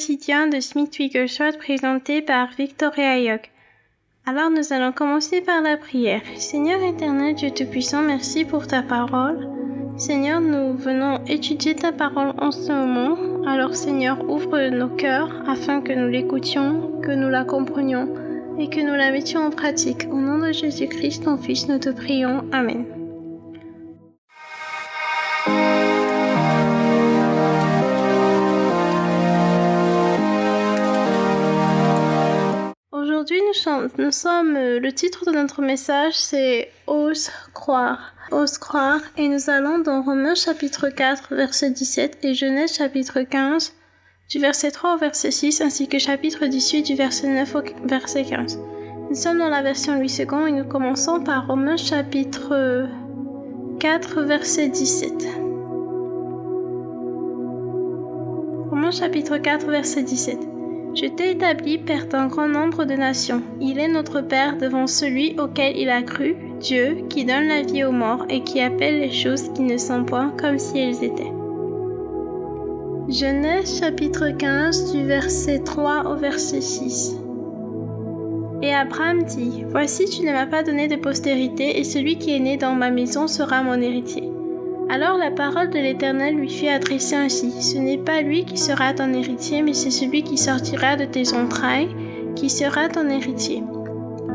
quotidien de Smith Wigglesworth présenté par Victoria Yoke. Alors nous allons commencer par la prière. Seigneur éternel, Dieu Tout-Puissant, merci pour ta parole. Seigneur, nous venons étudier ta parole en ce moment. Alors Seigneur, ouvre nos cœurs afin que nous l'écoutions, que nous la comprenions et que nous la mettions en pratique. Au nom de Jésus-Christ, ton Fils, nous te prions. Amen. Aujourd'hui, nous sommes, euh, le titre de notre message, c'est Ose croire. Ose croire. Et nous allons dans Romains chapitre 4, verset 17 et Genèse chapitre 15, du verset 3 au verset 6, ainsi que chapitre 18 du verset 9 au verset 15. Nous sommes dans la version Louis II et nous commençons par Romains chapitre 4, verset 17. Romains chapitre 4, verset 17. Je t'ai établi père d'un grand nombre de nations. Il est notre Père devant celui auquel il a cru, Dieu, qui donne la vie aux morts et qui appelle les choses qui ne sont point comme si elles étaient. Genèse chapitre 15 du verset 3 au verset 6. Et Abraham dit, Voici tu ne m'as pas donné de postérité, et celui qui est né dans ma maison sera mon héritier. Alors la parole de l'Éternel lui fut adressée ainsi, Ce n'est pas lui qui sera ton héritier, mais c'est celui qui sortira de tes entrailles, qui sera ton héritier.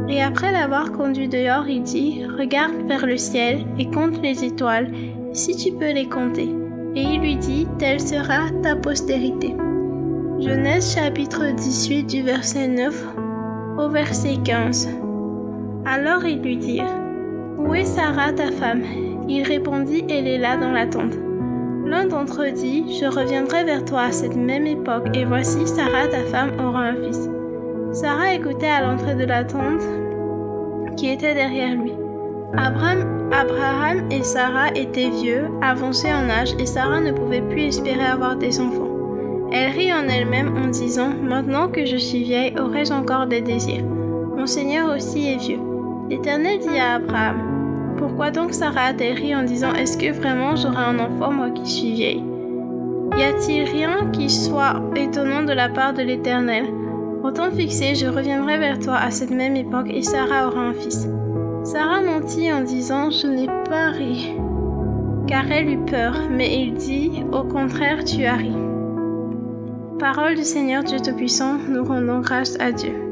Et après l'avoir conduit dehors, il dit, Regarde vers le ciel et compte les étoiles, si tu peux les compter. Et il lui dit, Telle sera ta postérité. Genèse chapitre 18 du verset 9 au verset 15. Alors ils lui dirent, Où est Sarah ta femme? Il répondit, Elle est là dans la tente. L'un d'entre eux dit, Je reviendrai vers toi à cette même époque, et voici, Sarah, ta femme, aura un fils. Sarah écoutait à l'entrée de la tente qui était derrière lui. Abraham, et Sarah étaient vieux, avancés en âge, et Sarah ne pouvait plus espérer avoir des enfants. Elle rit en elle-même en disant, Maintenant que je suis vieille, aurais-je encore des désirs? Mon Seigneur aussi est vieux. L'Éternel dit à Abraham, pourquoi donc Sarah a-t-elle en disant Est-ce que vraiment j'aurai un enfant, moi qui suis vieille? Y a-t-il rien qui soit étonnant de la part de l'Éternel? Au temps fixé, je reviendrai vers toi à cette même époque et Sarah aura un fils. Sarah mentit en disant Je n'ai pas ri, car elle eut peur, mais il dit Au contraire, tu as ri. Parole du Seigneur Dieu Tout-Puissant, nous rendons grâce à Dieu.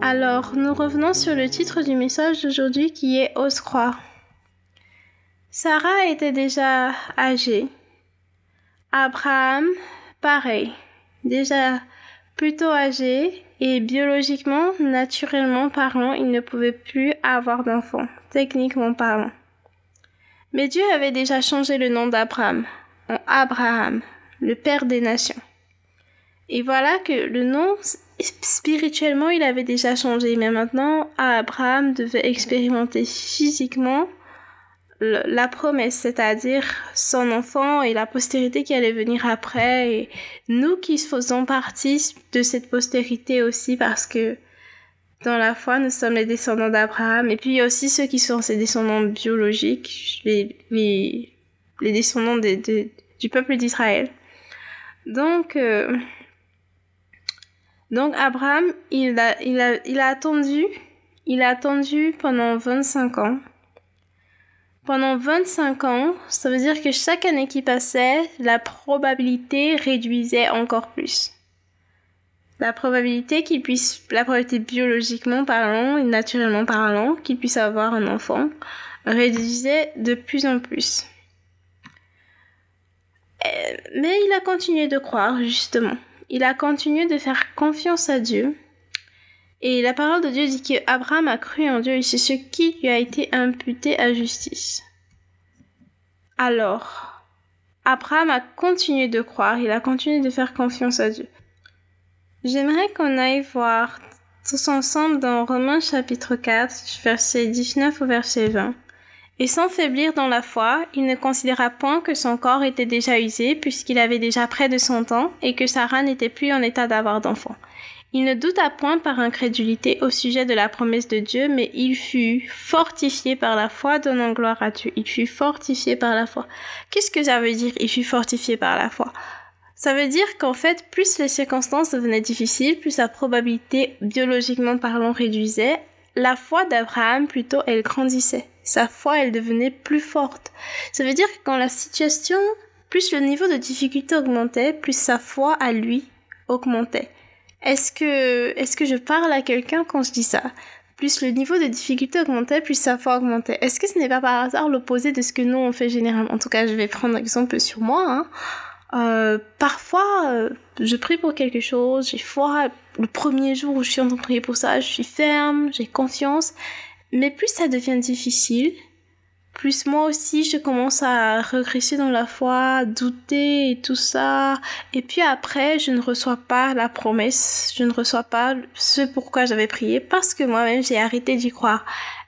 Alors, nous revenons sur le titre du message d'aujourd'hui qui est Ose croire. Sarah était déjà âgée. Abraham, pareil, déjà plutôt âgé et biologiquement, naturellement parlant, il ne pouvait plus avoir d'enfants, techniquement parlant. Mais Dieu avait déjà changé le nom d'Abraham en Abraham, le père des nations. Et voilà que le nom spirituellement, il avait déjà changé, mais maintenant, Abraham devait expérimenter physiquement la promesse, c'est-à-dire son enfant et la postérité qui allait venir après, et nous qui faisons partie de cette postérité aussi, parce que dans la foi, nous sommes les descendants d'Abraham, et puis il y a aussi ceux qui sont ses descendants biologiques, les, les, descendants du peuple d'Israël. Donc, euh, donc Abraham, il a, il a, il a attendu, il a attendu pendant 25 ans. Pendant 25 ans, ça veut dire que chaque année qui passait, la probabilité réduisait encore plus. La probabilité qu'il puisse, la probabilité biologiquement parlant et naturellement parlant, qu'il puisse avoir un enfant, réduisait de plus en plus. Euh, mais il a continué de croire, justement il a continué de faire confiance à Dieu. Et la parole de Dieu dit qu'Abraham a cru en Dieu et c'est ce qui lui a été imputé à justice. Alors, Abraham a continué de croire, il a continué de faire confiance à Dieu. J'aimerais qu'on aille voir tous ensemble dans Romains chapitre 4, verset 19 au verset 20. Et sans faiblir dans la foi, il ne considéra point que son corps était déjà usé, puisqu'il avait déjà près de cent ans, et que Sarah n'était plus en état d'avoir d'enfant. Il ne douta point par incrédulité au sujet de la promesse de Dieu, mais il fut fortifié par la foi, donnant gloire à Dieu. Il fut fortifié par la foi. Qu'est-ce que ça veut dire, il fut fortifié par la foi? Ça veut dire qu'en fait, plus les circonstances devenaient difficiles, plus la probabilité, biologiquement parlant, réduisait, la foi d'Abraham, plutôt, elle grandissait. Sa foi, elle devenait plus forte. Ça veut dire que quand la situation, plus le niveau de difficulté augmentait, plus sa foi à lui augmentait. Est-ce que, est-ce que je parle à quelqu'un quand je dis ça? Plus le niveau de difficulté augmentait, plus sa foi augmentait. Est-ce que ce n'est pas par hasard l'opposé de ce que nous on fait généralement? En tout cas, je vais prendre un exemple sur moi, hein. Euh, parfois, euh, je prie pour quelque chose, j'ai foi. Le premier jour où je suis en train de prier pour ça, je suis ferme, j'ai confiance. Mais plus ça devient difficile, plus moi aussi je commence à regresser dans la foi, douter et tout ça. Et puis après, je ne reçois pas la promesse, je ne reçois pas ce pourquoi j'avais prié parce que moi-même j'ai arrêté d'y croire.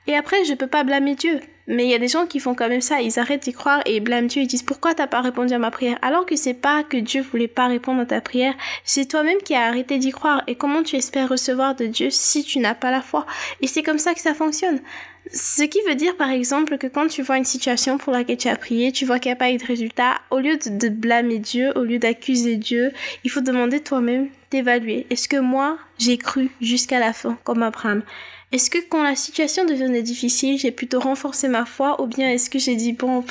Et après, je peux pas blâmer Dieu. Mais il y a des gens qui font quand même ça, ils arrêtent d'y croire et blâment Dieu, ils disent pourquoi t'as pas répondu à ma prière? Alors que c'est pas que Dieu voulait pas répondre à ta prière, c'est toi-même qui as arrêté d'y croire et comment tu espères recevoir de Dieu si tu n'as pas la foi? Et c'est comme ça que ça fonctionne. Ce qui veut dire par exemple que quand tu vois une situation pour laquelle tu as prié, tu vois qu'il n'y a pas eu de résultat, au lieu de, blâmer Dieu, au lieu d'accuser Dieu, il faut demander toi-même d'évaluer. Est-ce que moi, j'ai cru jusqu'à la fin, comme Abraham? Est-ce que quand la situation devenait difficile, j'ai plutôt renforcé ma foi ou bien est-ce que j'ai dit bon,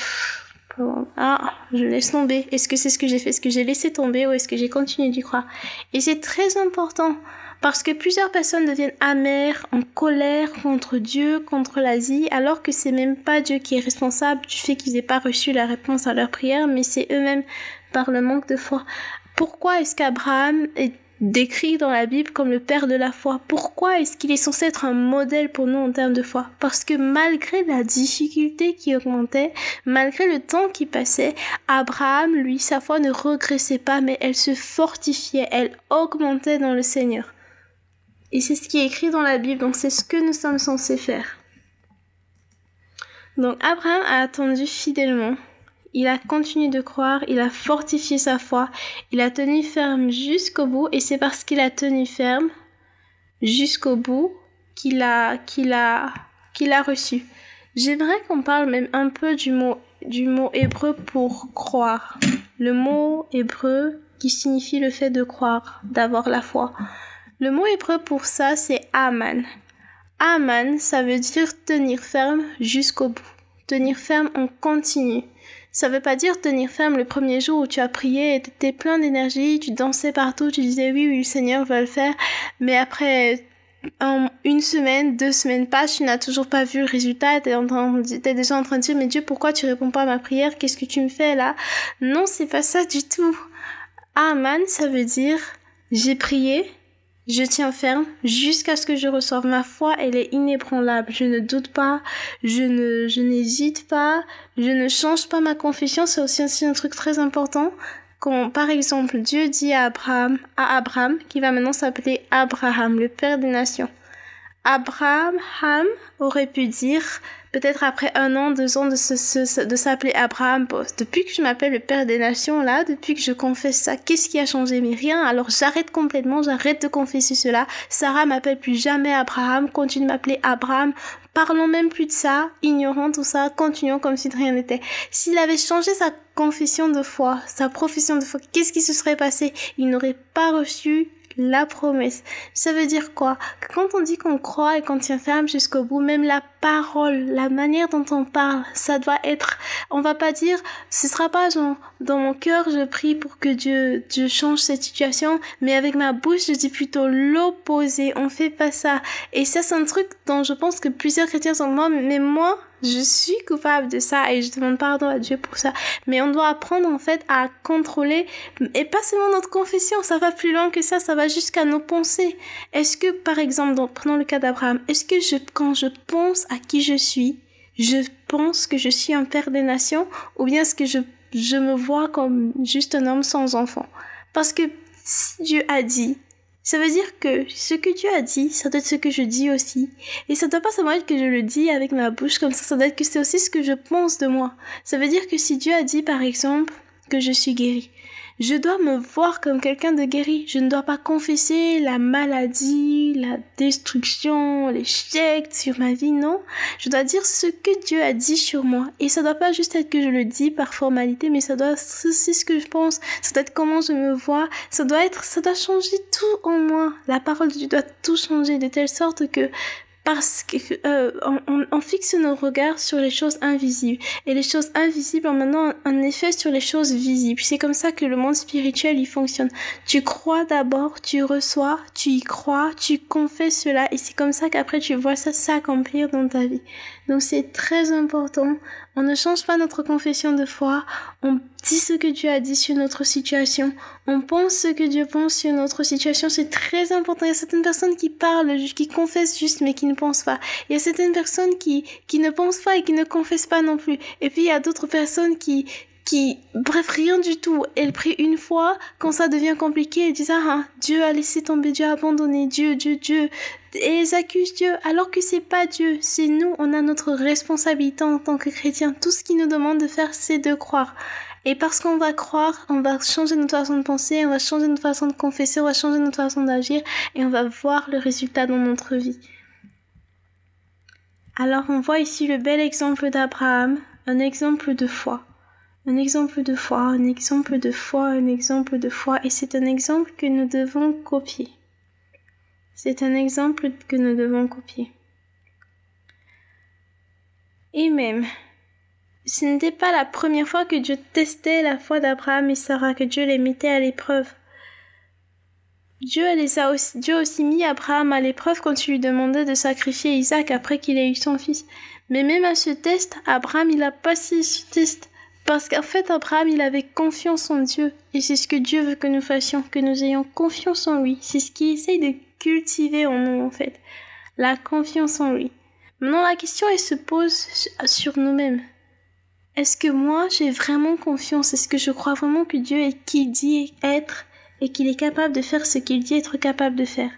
ah, je laisse tomber. Est-ce que c'est ce que j'ai fait, est-ce que j'ai laissé tomber ou est-ce que j'ai continué d'y croire? Et c'est très important parce que plusieurs personnes deviennent amères, en colère contre Dieu, contre l'Asie, alors que c'est même pas Dieu qui est responsable du fait qu'ils n'aient pas reçu la réponse à leur prière, mais c'est eux-mêmes par le manque de foi. Pourquoi est-ce qu'Abraham est décrit dans la Bible comme le père de la foi? Pourquoi est-ce qu'il est censé être un modèle pour nous en termes de foi? Parce que malgré la difficulté qui augmentait, malgré le temps qui passait, Abraham, lui, sa foi ne regressait pas, mais elle se fortifiait, elle augmentait dans le Seigneur. Et c'est ce qui est écrit dans la Bible, donc c'est ce que nous sommes censés faire. Donc Abraham a attendu fidèlement il a continué de croire, il a fortifié sa foi, il a tenu ferme jusqu'au bout, et c'est parce qu'il a tenu ferme jusqu'au bout qu'il a, qu'il a, a reçu. J'aimerais qu'on parle même un peu du mot, du mot hébreu pour croire. Le mot hébreu qui signifie le fait de croire, d'avoir la foi. Le mot hébreu pour ça, c'est Aman. Aman, ça veut dire tenir ferme jusqu'au bout. Tenir ferme en continu. Ça veut pas dire tenir ferme le premier jour où tu as prié et t'étais plein d'énergie, tu dansais partout, tu disais oui, oui, le Seigneur va le faire, mais après une semaine, deux semaines passent, tu n'as toujours pas vu le résultat, t'es, es déjà en train de dire, mais Dieu, pourquoi tu réponds pas à ma prière? Qu'est-ce que tu me fais là? Non, c'est pas ça du tout. Aman, ça veut dire, j'ai prié, je tiens ferme jusqu'à ce que je reçoive ma foi, elle est inébranlable. Je ne doute pas, je ne, je n'hésite pas, je ne change pas ma confession. C'est aussi, aussi un truc très important. Quand, par exemple, Dieu dit à Abraham, à Abraham, qui va maintenant s'appeler Abraham, le père des nations. Abraham aurait pu dire, peut-être après un an, deux ans de, se, de s'appeler Abraham, depuis que je m'appelle le Père des Nations, là, depuis que je confesse ça, qu'est-ce qui a changé? Mais rien, alors j'arrête complètement, j'arrête de confesser cela. Sarah m'appelle plus jamais Abraham, continue de m'appeler Abraham. Parlons même plus de ça, ignorons tout ça, continuons comme si de rien n'était. S'il avait changé sa confession de foi, sa profession de foi, qu'est-ce qui se serait passé? Il n'aurait pas reçu la promesse. Ça veut dire quoi? Quand on dit qu'on croit et qu'on tient ferme jusqu'au bout, même la parole, la manière dont on parle, ça doit être, on va pas dire, ce sera pas genre, dans mon cœur je prie pour que Dieu, Dieu change cette situation, mais avec ma bouche je dis plutôt l'opposé, on fait pas ça. Et ça c'est un truc dont je pense que plusieurs chrétiens sont moi, mais moi, je suis coupable de ça et je demande pardon à Dieu pour ça. Mais on doit apprendre en fait à contrôler et pas seulement notre confession, ça va plus loin que ça, ça va jusqu'à nos pensées. Est-ce que par exemple, dans, prenons le cas d'Abraham, est-ce que je, quand je pense à qui je suis, je pense que je suis un père des nations ou bien est-ce que je, je me vois comme juste un homme sans enfant? Parce que si Dieu a dit ça veut dire que ce que Dieu a dit, ça doit être ce que je dis aussi. Et ça doit pas seulement être que je le dis avec ma bouche comme ça, ça doit être que c'est aussi ce que je pense de moi. Ça veut dire que si Dieu a dit, par exemple, que je suis guéri. Je dois me voir comme quelqu'un de guéri. Je ne dois pas confesser la maladie, la destruction, l'échec sur ma vie, non. Je dois dire ce que Dieu a dit sur moi. Et ça doit pas juste être que je le dis par formalité, mais ça doit, c'est ce que je pense. Ça doit être comment je me vois. Ça doit être, ça doit changer tout en moi. La parole de Dieu doit tout changer de telle sorte que parce que euh, on, fixe nos regards sur les choses invisibles et les choses invisibles ont maintenant un effet sur les choses visibles. C'est comme ça que le monde spirituel il fonctionne. Tu crois d'abord, tu reçois, tu y crois, tu confesses cela et c'est comme ça qu'après tu vois ça s'accomplir dans ta vie. Donc c'est très important. On ne change pas notre confession de foi. On dit ce que Dieu a dit sur notre situation. On pense ce que Dieu pense sur notre situation. C'est très important. Il y a certaines personnes qui parlent, qui confessent juste, mais qui ne pensent pas. Il y a certaines personnes qui, qui ne pensent pas et qui ne confessent pas non plus. Et puis il y a d'autres personnes qui, qui, bref, rien du tout. Elle prie une fois, quand ça devient compliqué, elle dit, ah, Dieu a laissé tomber, Dieu a abandonné, Dieu, Dieu, Dieu. Et ils accusent Dieu, alors que c'est pas Dieu, c'est nous, on a notre responsabilité en tant que chrétiens. Tout ce qu'il nous demande de faire, c'est de croire. Et parce qu'on va croire, on va changer notre façon de penser, on va changer notre façon de confesser, on va changer notre façon d'agir, et on va voir le résultat dans notre vie. Alors on voit ici le bel exemple d'Abraham, un exemple de foi un exemple de foi, un exemple de foi, un exemple de foi, et c'est un exemple que nous devons copier. C'est un exemple que nous devons copier. Et même, ce n'était pas la première fois que Dieu testait la foi d'Abraham et Sarah, que Dieu les mettait à l'épreuve. Dieu, a aussi, aussi mis Abraham à l'épreuve quand il lui demandait de sacrifier Isaac après qu'il ait eu son fils. Mais même à ce test, Abraham, il a passé ce test. Parce qu'en fait, Abraham, il avait confiance en Dieu. Et c'est ce que Dieu veut que nous fassions, que nous ayons confiance en lui. C'est ce qu'il essaye de cultiver en nous, en fait. La confiance en lui. Maintenant, la question, elle se pose sur nous-mêmes. Est-ce que moi, j'ai vraiment confiance? Est-ce que je crois vraiment que Dieu est qui dit être et qu'il est capable de faire ce qu'il dit être capable de faire?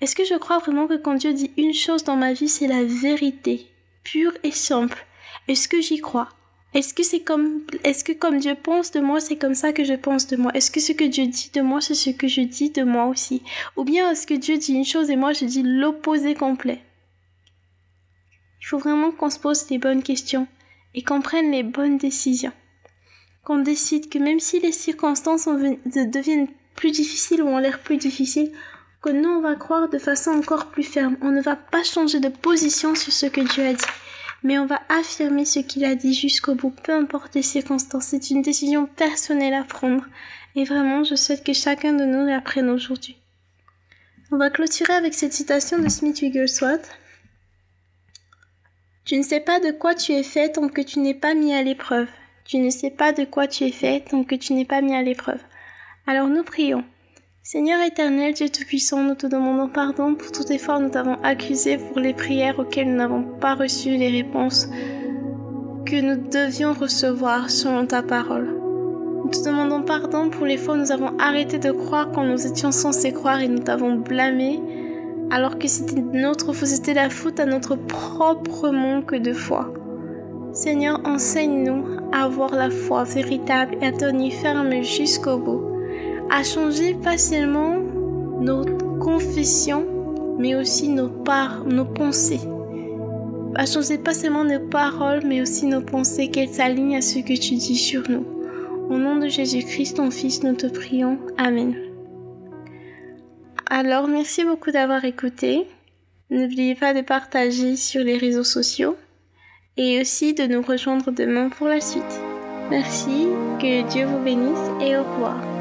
Est-ce que je crois vraiment que quand Dieu dit une chose dans ma vie, c'est la vérité, pure et simple? Est-ce que j'y crois? Est-ce que c'est comme, est-ce que comme Dieu pense de moi, c'est comme ça que je pense de moi? Est-ce que ce que Dieu dit de moi, c'est ce que je dis de moi aussi? Ou bien est-ce que Dieu dit une chose et moi je dis l'opposé complet? Il faut vraiment qu'on se pose les bonnes questions et qu'on prenne les bonnes décisions. Qu'on décide que même si les circonstances deviennent plus difficiles ou ont l'air plus difficiles, que nous on va croire de façon encore plus ferme. On ne va pas changer de position sur ce que Dieu a dit mais on va affirmer ce qu'il a dit jusqu'au bout, peu importe les circonstances. C'est une décision personnelle à prendre. Et vraiment, je souhaite que chacun de nous la prenne aujourd'hui. On va clôturer avec cette citation de Smith Wigglesworth. Tu ne sais pas de quoi tu es fait tant que tu n'es pas mis à l'épreuve. Tu ne sais pas de quoi tu es fait tant que tu n'es pas mis à l'épreuve. Alors nous prions. Seigneur éternel, Dieu Tout-Puissant, nous te demandons pardon pour fois où nous t'avons accusé pour les prières auxquelles nous n'avons pas reçu les réponses que nous devions recevoir selon ta parole. Nous te demandons pardon pour les fois où nous avons arrêté de croire quand nous étions censés croire et nous t'avons blâmé alors que c'était notre c'était la faute à notre propre manque de foi. Seigneur, enseigne-nous à avoir la foi véritable et à tenir ferme jusqu'au bout a changé pas seulement notre confession, mais aussi nos, par nos pensées. A changé pas seulement nos paroles, mais aussi nos pensées, qu'elles s'alignent à ce que tu dis sur nous. Au nom de Jésus-Christ, ton Fils, nous te prions. Amen. Alors, merci beaucoup d'avoir écouté. N'oubliez pas de partager sur les réseaux sociaux et aussi de nous rejoindre demain pour la suite. Merci, que Dieu vous bénisse et au revoir.